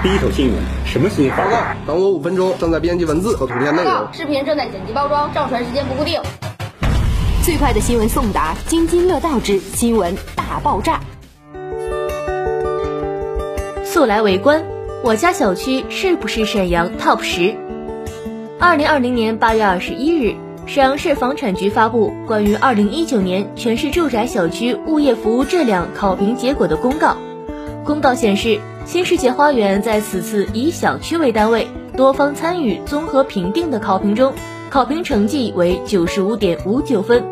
第一手新闻，什么新闻？报告，等我五分钟，正在编辑文字和图片内容。视频正在剪辑包装，上传时间不固定。最快的新闻送达，津津乐道之新闻大爆炸。速来围观，我家小区是不是沈阳 TOP 十？二零二零年八月二十一日，沈阳市房产局发布关于二零一九年全市住宅小区物业服务质量考评结果的公告。公告显示。新世界花园在此次以小区为单位、多方参与综合评定的考评中，考评成绩为九十五点五九分，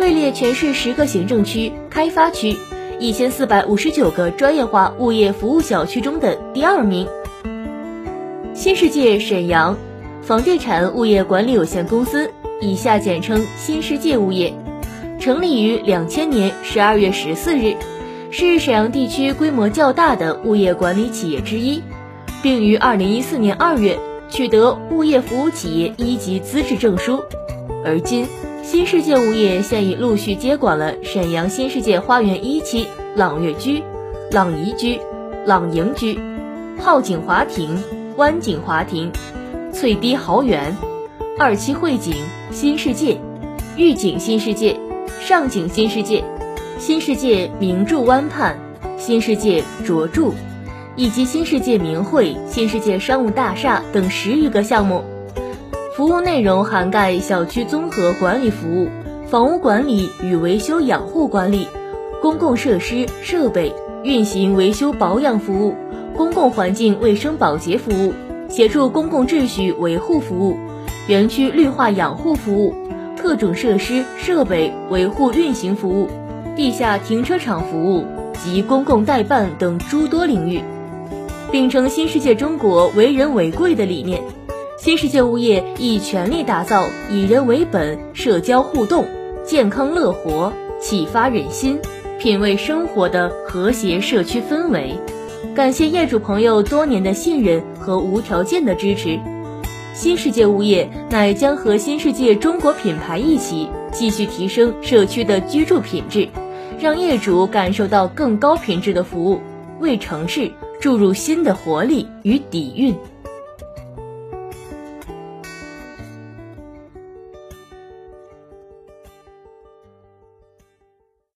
位列全市十个行政区、开发区、一千四百五十九个专业化物业服务小区中的第二名。新世界沈阳房地产物业管理有限公司（以下简称新世界物业），成立于两千年十二月十四日。是沈阳地区规模较大的物业管理企业之一，并于二零一四年二月取得物业服务企业一级资质证书。而今，新世界物业现已陆续接管了沈阳新世界花园一期朗悦居、朗怡居、朗盈居、浩景华庭、湾景华庭、翠堤豪园、二期汇景新世界、御景新世界、上景新世界。新世界名著湾畔、新世界卓著，以及新世界名汇、新世界商务大厦等十余个项目，服务内容涵盖小区综合管理服务、房屋管理与维修养护管理、公共设施设备运行维修保养服务、公共环境卫生保洁服务、协助公共秩序维护服务、园区绿化养护服务、特种设施设备维护运行服务。地下停车场服务及公共代办等诸多领域，秉承新世界中国为人为贵的理念，新世界物业亦全力打造以人为本、社交互动、健康乐活、启发人心、品味生活的和谐社区氛围。感谢业主朋友多年的信任和无条件的支持，新世界物业乃将和新世界中国品牌一起，继续提升社区的居住品质。让业主感受到更高品质的服务，为城市注入新的活力与底蕴。